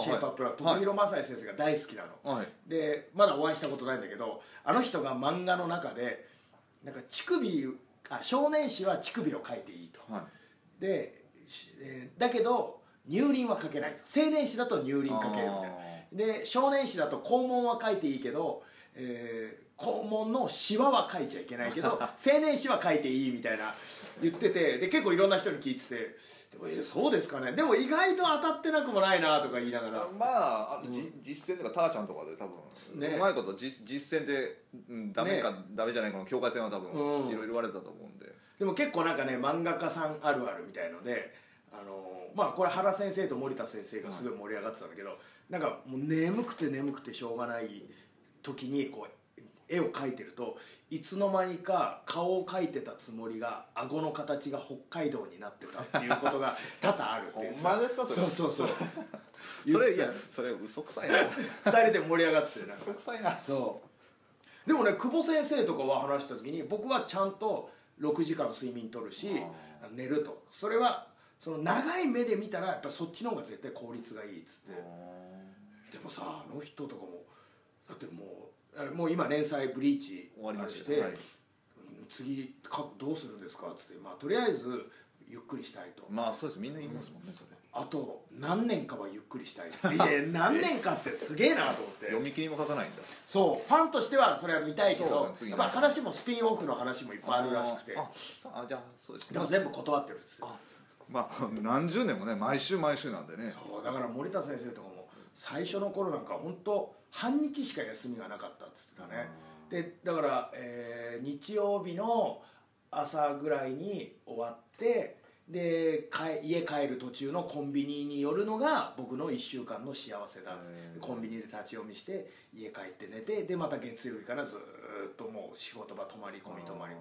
シェイプアップラはい。徳弘正也先生が大好きなの、はい。でまだお会いしたことないんだけどあの人が漫画の中でなんか乳首あ少年誌は乳首を描いていいと。はい。で、しえーだけど乳輪はかけないと。青年誌だと乳輪かけるみたいな。で少年誌だと肛門は書いていいけど、えー肛門のシワは書いちゃいけないけど 青年誌は書いていいみたいな言っててで結構いろんな人に聞いててえーそうですかね。でも意外と当たってなくもないなとか言いながら。まああの、じ実践とかターちゃんとかで多分、ね。うまいこと実実践で、うん、ダメか、ダメじゃないかの境界線は多分、うん。いろいろ言われたと思うんで。でも結構なんかね漫画家さんあるあるみたいのであのーまあこれ原先生と森田先生がすごい盛り上がってたんだけど、なんかもう眠くて眠くてしょうがない時にこう絵を描いてるといつの間にか顔を描いてたつもりが顎の形が北海道になってたっていうことが 多々あるっていう。ほんまですかそれ？そうそうそう。それいやそれ嘘くさいな。た二人で盛り上がっててなんか嘘くさいな。そう。でもね久保先生とかは話した時に僕はちゃんと6時間睡眠とるし寝ると。それはその長い目で見たらやっぱそっちの方が絶対効率がいいっつって。でもさあの人とかもだってもうえもう今連載「ブリーチ」終わりましてて、はい。次かどうするんですかっつって、まあ、とりあえずゆっくりしたいと、まあそうです。みんな言いますもんねそれ。あと何年かはゆっくりしたいです。いや何年かってすげえなと思って。読み切りも書かないんだ。そうファンとしてはそれは見たいけどだねやっぱ話もスピンオフの話もいっぱいあるらしくて。ああじゃあそうですでも全部断ってるんですよ。まあ何十年もね毎週毎週なんでね。そうだから森田先生とかも最初の頃なんか本当半日しか休みがなかったっつってたね。でだから、えー日曜日の朝ぐらいに終わってで帰家帰る途中のコンビニに寄るのが僕の1週間の幸せだっつっコンビニで立ち読みして家帰って寝てでまた月曜日からずーっともう仕事場泊まり込み泊まり。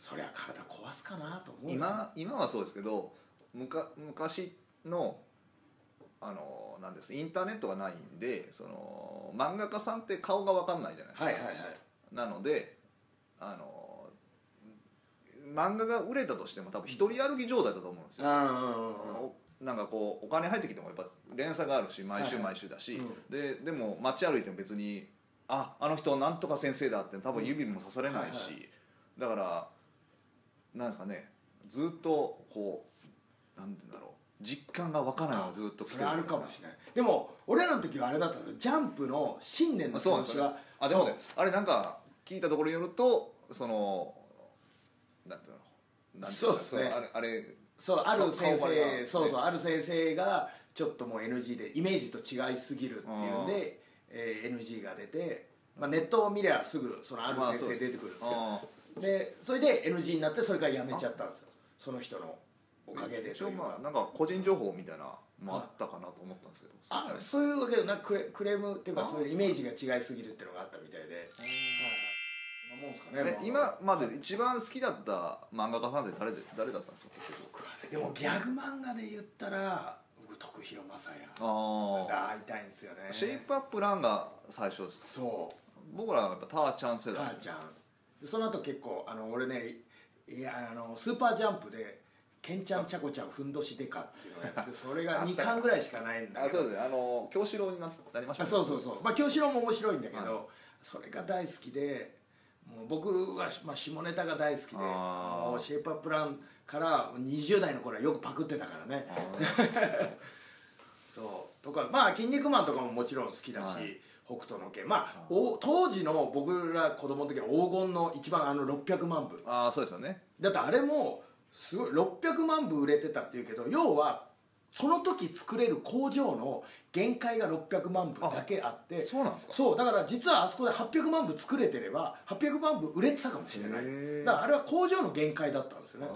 そりゃ体壊すかなと思うよ。今今はそうですけどむか昔のあのなんですインターネットがないんでその漫画家さんって顔が分かんないじゃないですか、はいはいはい。なのであの漫画が売れたとしても多分一人歩き状態だと思うんですよ、うんうんうんうん。おなんかこうお金入ってきてもやっぱ連載があるし毎週はいはい。毎週だし、うん。ででも街歩いても別にああの人なんとか先生だって多分指も刺されないし、はいはい。だからなんですかねずっとこうなんて言うんだろう実感が湧かないずっと来てそれあるかもしれない。でも俺らの時はあれだったんですよ。ジャンプの新年のあそうなんであでもねあれなんか聞いたところによるとそのなんていうのなんていそうですね。のあれあれそうある先生そうそうある先生がちょっともう NG でイメージと違いすぎるっていうんで、えー NG が出て、まあ、ネットを見りゃすぐそのある先生出てくるんですよ、あでそれで NG になってそれからやめちゃったんですよ。その人のおかげで一応まあなんか個人情報みたいなのもあったかなと思ったんですけど。あそういうわけでなクレクレームっていうかあそういうイメージが違いすぎるっていうのがあったみたいで、はいこんなもんですかねえ今まで一番好きだった漫画家さんって誰で誰だったんですか？結局でもギャグ漫画で言ったら僕徳弘正也。あが会いたいんですよね。あシェイプアップランが最初ですそう。僕らはやっぱターちゃん世代です母ちゃん。でその後結構あの俺ねいやあのスーパージャンプで「ケンちゃんちゃこちゃんふんどしでか」っていうのをやって それが2巻ぐらいしかないんだけど。あそうです。ねあの京志郎にななりましたあねそうそう。そうまあ京志郎も面白いんだけど、はい。それが大好きでもう僕は、まあ、下ネタが大好きでもうシェイプアップランから20代の頃はよくパクってたからね。そう。とかまあ「筋肉マン」とかももちろん好きだし、はい。北斗の拳。まあお当時の僕ら子供の時は黄金の一番あの600万部。ああそうですよね。だってあれもすごい600万部売れてたっていうけど要はその時作れる工場の限界が600万部だけあってそうなんですか？そうだから実はあそこで800万部作れてれば800万部売れてたかもしれない。だからあれは工場の限界だったんですよね。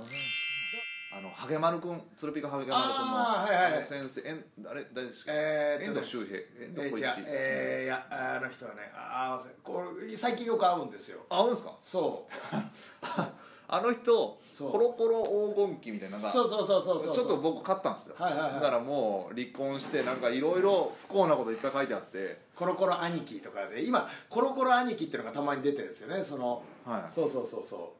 あのハゲマル君鶴ピカハゲマル君のはいはい先生えん誰誰ですか？え遠藤周平遠えー、藤浩一えー。いやあの人はねああこれ最近よく会うんですよ。あ合うんですか？そう あの人そう。コロコロ黄金期みたいなのがそうそうそうそうそうちょっと僕買ったんですよ、はいはいはい。だからもう離婚してなんかいろいろ不幸なこといっぱい書いてあって。コロコロ兄貴とかで今コロコロ兄貴っていうのがたまに出てるんですよねその、はい。そうそうそうそ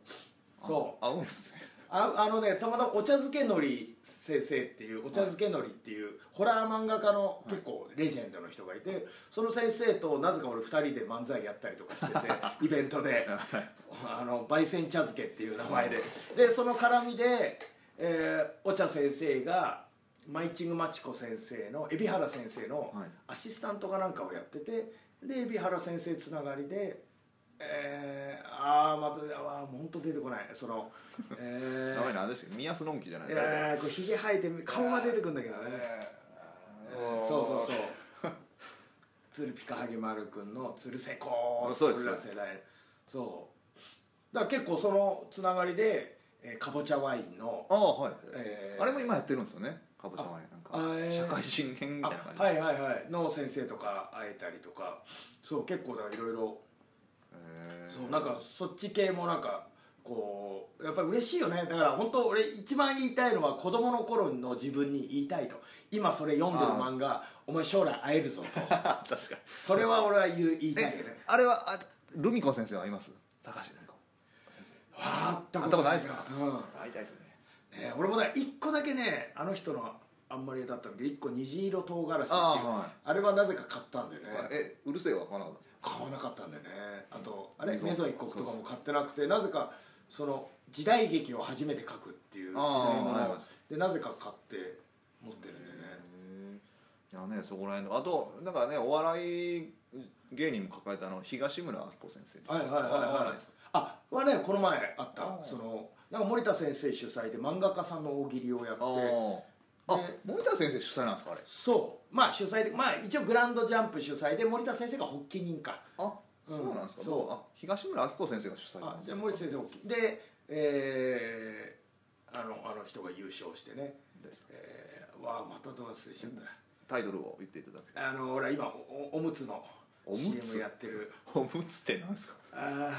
う。そう。合うんですねああのねたまたまお茶漬けのり先生っていうお茶漬けのりっていうホラー漫画家の結構レジェンドの人がいてその先生となぜか俺2人で漫才やったりとかしてて イベントで。あの焙煎茶漬けっていう名前で。でその絡みで、えーお茶先生がマイチングマチコ先生の海老原先生のはい。アシスタントかなんかをやっててで海老原先生つながりでえー本当出てこない。その え名前何でしたっけ宮須のんきじゃない。ー、えー、これひげ生えて顔が出てくるんだけどね。そうそうそう。鶴ピカハゲマル君の鶴瀬子そうです。俺ら世代。そう。だから結構そのつながりで、えー、かぼちゃワインのああはい、えー。あれも今やってるんですよね。かぼちゃワイン。なんかあえー。社会人編みたいな感じ。あはいはいはい。の先生とか会えたりとか。そう結構だからいろいろへー。そうなんかそっち系もなんかこうやっぱり嬉しいよね。だから本当俺一番言いたいのは子供の頃の自分に言いたいと。今それ読んでる漫画お前将来会えるぞと。確かに。それは俺は言う言いたいよね。えあれはあルミ子先生はいます？高橋ルミ子。わあったことないですかうん。会いたいですね。ね、俺もね一個だけねあの人のあんまりだったんだけど一個虹色唐辛子っていうあはい。れはなぜか買ったんだよね。えうるせえは買わなかったんですか？買わなかったんだよね。あとあれメゾンメゾン一国とかも買ってなくてなぜかその時代劇を初めて書くっていう時代ものはいでなぜか買って持ってるんだよね。いやねそこら辺の。あとなんかねお笑い芸人も抱えたあの東村明子先生はいはいはいあはい。あはねこの前あった。そのなんか森田先生主催で漫画家さんの大喜利をやって。あ森田先生主催なんですかあれ？そう。まあ主催でまあ一応グランドジャンプ主催で森田先生が発起人か。あうんそうなんですか、そう。あ東村明子先生が主催あで森田先生発起でえー、あのあの人が優勝してね。です。えー、わあまたど忘れしちゃったタイトルを言っていただけあの俺今おおおむつのおむつ？CM やってる。おむつってなんですか？あ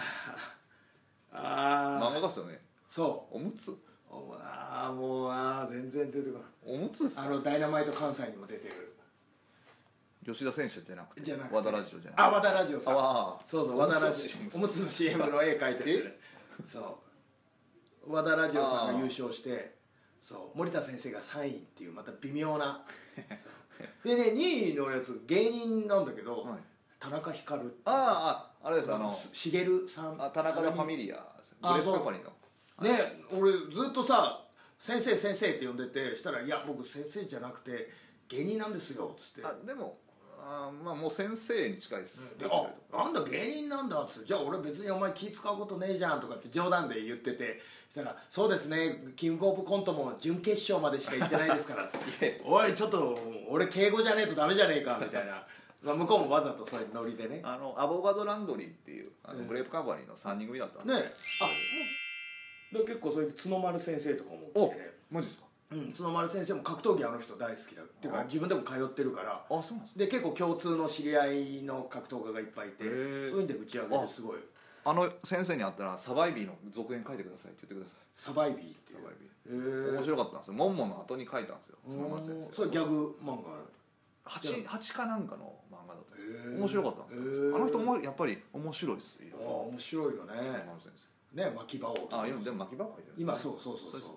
ーあ漫ー画家っすよね。そおむつ？あーもうあー全然出てこない。おむつっすか？あのダイナマイト関西にも出てる吉田選手じゃなくてじゃなくて。和田ラジオじゃなくてあ和田ラジオさん。あそうそう和田ラジオ。おむつの CM の絵描い。てるねそう和田ラジオさんが優勝してそう森田先生が3位ってい。うまた微妙なでね2位のやつ芸人なんだけど、はい。田中光ってあああれですあのしげるさんあ田中のファミリアグレープカンパニーのね俺ずっとさ「先生先生」って呼んでてしたら「い。や僕先生じゃなくて芸人なんですよ」っつってあでもあまあもう先生に近いです。であなんだ芸人なんだっつって。じゃあ俺別にお前気使うことねえじゃんとかって冗談で言ってて。そしたら「そうですねキングオブコントも準決勝までしか行ってないですから」つって。いや「おいちょっと俺敬語じゃねえとダメじゃねえか」みたいな、まあ、向こうもわざとそういうノリでね。ねあのアボガドランドリーっていうあのうん。グレープカンパニーの3人組だったんですあもうで結構それで角丸先生とかも来てね。マジですか？うん、角丸先生も格闘技あの人大好きだっていうかあ。自分でも通ってるから。あそうなんですか。で結構共通の知り合いの格闘家がいっぱいいてそういうんで打ち上げてすごい。あの先生に会ったらサバイビーの続編書いてくださいって言ってください。サバイビーっていう。サバイビへー。面白かったんですよ。モンモンの後に書いたんですよ。角松先うん生それギャグ漫画。八八かなんかの漫画だったんですよ。面白かったんですよ。あの人もやっぱり面白いですよ。ああ面白いよね。角丸先生。ね巻き場王とか。あ今でも巻き場入ってる今そうそうそうそう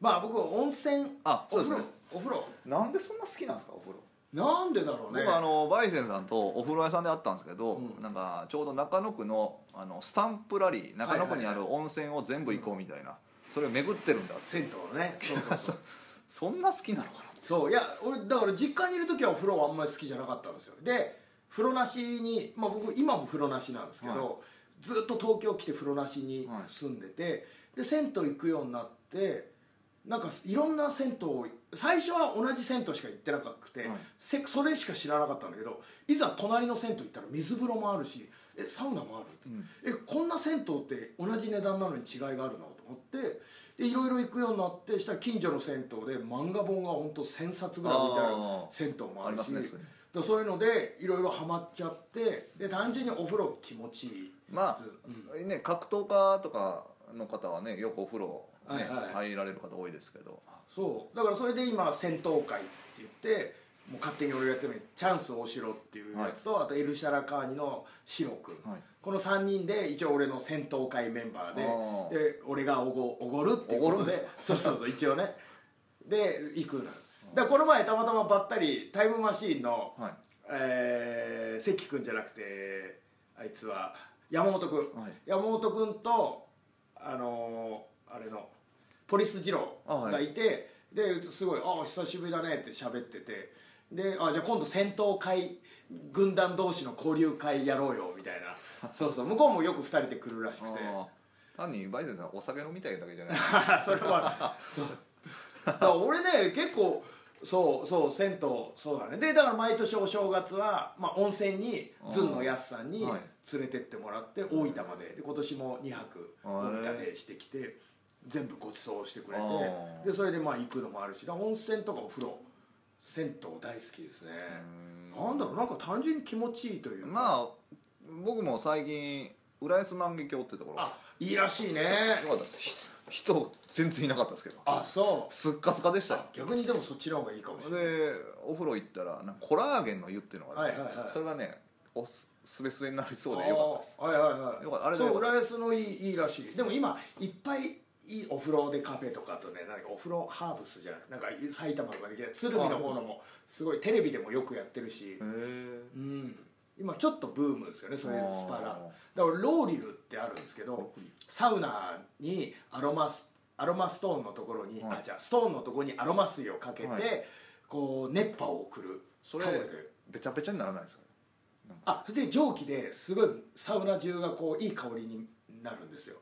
まあ僕温泉あそうですね。お風呂。おなんでそんな好きなんですかお風呂？なんでだろうね。僕あのバイセンさんとお風呂屋さんで会ったんですけど、うん。なんかちょうど中野区のあのスタンプラリー中野区にある温泉を全部行こうみたいな、それを巡ってるんだって。銭湯のね。そうそうそう。そんな好きなのかそう。いや俺だから実家にいる時はお風呂はあんまり好きじゃなかったんですよ。で風呂なしにまあ僕今も風呂なしなんですけど、はい。ずっと東京来て風呂なしにはい住んでて、で銭湯行くようになってなんかいろんな銭湯を最初は同じ銭湯しか行ってなくて、はい。せそれしか知らなかったんだけどいざ隣の銭湯行ったら水風呂もあるしえサウナもある、うん。えこんな銭湯って同じ値段なのに違いがあるなと思ってでいろいろ行くようになってしたら近所の銭湯で漫画本が本当1000冊ぐらい置いてあるあー。銭湯もあるしねそういうのでいろいろハマっちゃってで単純にお風呂気持ちいい。まあず、ね格闘家とかの方はねよくお風呂、ねはいはい。入られる方多いですけど。そう。だからそれで今戦闘会って言ってもう勝手に俺がやってるのにチャンス大城っていうやつと、あとエルシャラカーニのシロ君、はい。この3人で一応俺の戦闘会メンバーでで俺がおごおごるっていうことで。そうそうそう一応ね。で行くのよ。だこの前たまたまばったりタイムマシーンの、はい。えー関君じゃなくてあいつは山本君、はい。山本君とあのーあれのポリス二郎がいてですごい「ああ久しぶりだね」って喋っててであじゃあ今度戦闘会軍団同士の交流会やろうよみたいな。そうそう向こうもよく2人で来るらしくて。単にバイセンさんお酒飲みたいだけじゃない。それはそう。だから俺ね結構そうそう銭湯そうだね。でだから毎年お正月は、まあ、温泉にずんのやすさんにはい。連れてってもらって大分まで。で今年も2泊大分でしてきて全部ご馳走してくれてでそれでまあ行くのもあるし温泉とかお風呂銭湯大好きですね。なんだろうなんか単純に気持ちいいというか。まあ僕も最近浦安万華鏡ってところ。あいいらしいね。よかったです。ひ人全然いなかったですけど。あそう。すっかすかでしたよ。逆にでもそっちの方がいいかもしれない。でお風呂行ったらなんかコラーゲンの湯っていうのがあって、はいはいはい。それがねおすすべすべになりそうでよかったです。はいはいはい。よかった。あれでそう浦安のいいいいらしい。でも今いっぱいいいお風呂でカフェとかとねなんかお風呂ハーブスじゃないなんか埼玉とかできない鶴見の方のもすごいテレビでもよくやってるしうん。今ちょっとブームですよねそういうスパラ。だかあらロウリュってあるんですけどサウナにアロマスアロマストーンのところに、はい。あじゃあストーンのところにアロマ水をかけて、はい。こう熱波を送るそれべちゃべちゃにならないですかあで蒸気ですごいサウナ中がこういい香りになるんですよ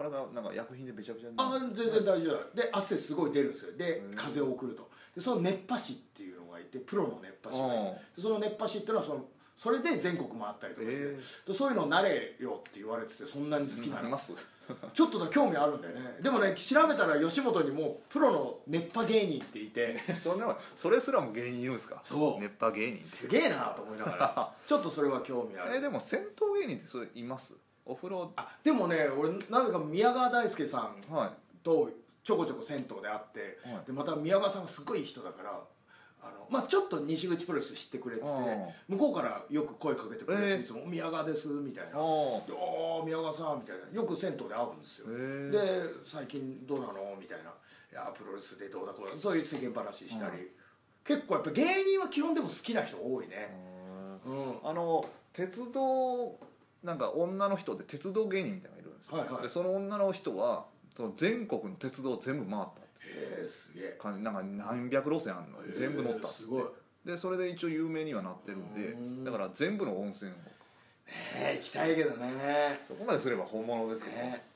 体なんか薬品でべちゃべちゃになあ全然大丈夫で汗すごい出るんですよ。で風を送ると。でその熱波師っていうのがいてプロの熱波師がいて。その熱波師っていうのはそのそれで全国回ったりとかして、へでそういうの慣れよって言われててそんなに好きなの。なります。ちょっとだ興味あるんだよね。でもね調べたら吉本にもプロの熱波芸人っていて。そんなそれすらも芸人言うんですか？そう。熱波芸人すげえなと思いながら。ちょっとそれは興味ある。えでも銭湯芸人ってそれいます？お風呂あでもね俺なぜか宮川大輔さんはい。とちょこちょこ銭湯で会って、はい。でまた宮川さんがすごいいい人だからあの、まあ、ちょっと西口プロレス知ってくれててう向こうからよく声かけてくれて、えーいつも「宮川です」みたいな「あでおー宮川さん」みたいな。よく銭湯で会うんですよ。で最近どうなの？みたいな「いやプロレスでどうだこうだ」そういう世間話したり、うん結構やっぱ芸人は基本でも好きな人多いね。うん。あの鉄道なんか女の人で鉄道芸人みたいなのがいるんですよ、はいはい。でその女の人はその全国の鉄道を全部回ったってへえすげえ。感じ。なんか何百路線あるの。全部乗ったっすごい。でそれで一応有名にはなってるんでうん。だから全部の温泉を。ねえ行きたいけどね。そこまですれば本物ですけど、ね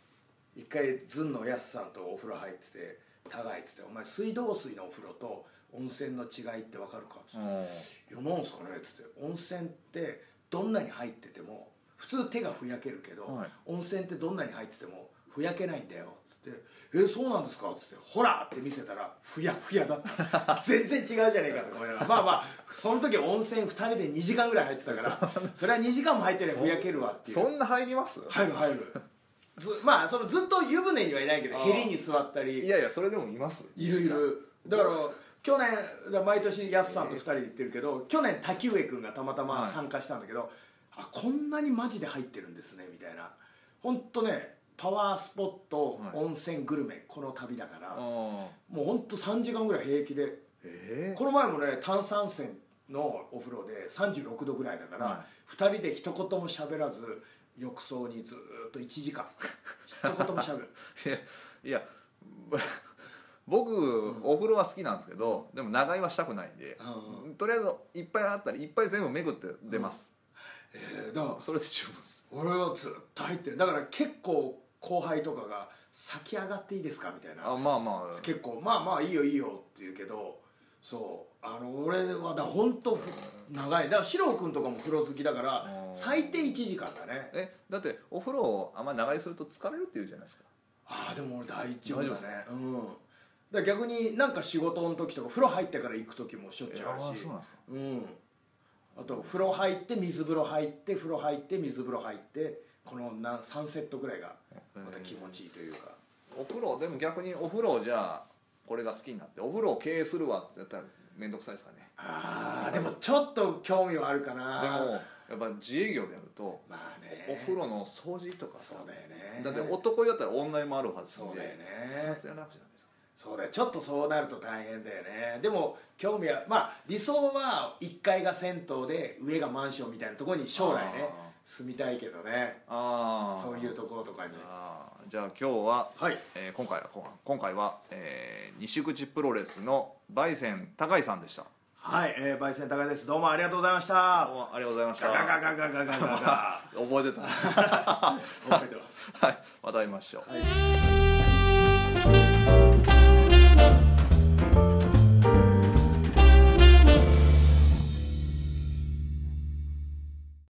一回ずんのやすさんとお風呂入ってて「互い」っつって「お前水道水のお風呂と温泉の違いって分かるか?」っつって。うん「いやなんすかね?」っつって「温泉ってどんなに入ってても普通手がふやけるけど、はい。温泉ってどんなに入っててもふやけないんだよ」っつって「えそうなんですか?」っつって「ほら!」って見せたらふやふやだった。全然違うじゃねえかと思いながら。まあまあその時温泉2人で2時間ぐらい入ってたからそれは2時間も入ってればふやけるわっていう。そんな入ります？入る入る。ずまあそのずっと湯船にはいないけどあー。ヘリに座ったり。いやいやそれでもいます。いるいる。だから去年毎年やすさんと2人で行ってるけど去年滝上君がたまたま参加したんだけど、あこんなにマジで入ってるんですねみたいな。本当ねパワースポット、はい。温泉グルメこの旅だからあもう本当3時間ぐらい平気でえこの前もね炭酸泉のお風呂で36度ぐらいだから、は2人で一言も喋らず浴槽にずーっと1時間一言も喋る。いやぼ 僕、お風呂は好きなんですけどでも長居はしたくないんで、うとりあえずいっぱいあったらいっぱい全部巡って出ます、えーだからそれで十分です。俺はずっと入ってるだから結構後輩とかが「先上がっていいですか?」みたいな。あまあまあ。結構「まあまあいいよいいよ」って言うけどそう。あの俺はだ本当長い。だから四郎君とかも風呂好きだからうん。最低1時間だね。えだってお風呂あんまり長居すると疲れるっていうじゃないですか。ああでも俺大丈夫だね。うん。だ逆になんか仕事の時とか風呂入ってから行く時もしょっちゅうあるし。そうなんですか。うんあと風呂入って水風呂入って風呂入って水風呂入ってこのな3セットぐらいがまた気持ちいいというか。お風呂でも逆にお風呂じゃあこれが好きになってお風呂を経営するわってやったら面倒くさいですかね。ああでもちょっと興味はあるかでなもやっぱ自営業でやるとまあね。お風呂の掃除とかさそうだよね。だって男だったら女湯もあるはずそうだよでね。二つやらなくちゃダメですよそうだよ。ちょっとそうなると大変だよね。でも興味はまあ理想は1階が銭湯で上がマンションみたいなところに将来ねあ住みたいけどね。ああそういうところとかに。じゃあ今日は、はい。えー今回はこ今回は、えー西口プロレスの焙煎高井さんでした。はい、えー、焙煎高井です。どうもありがとうございました。どうもありがとうございました。ガガガガガガガガガ覚えてた覚えてますはいまた会いましょうはい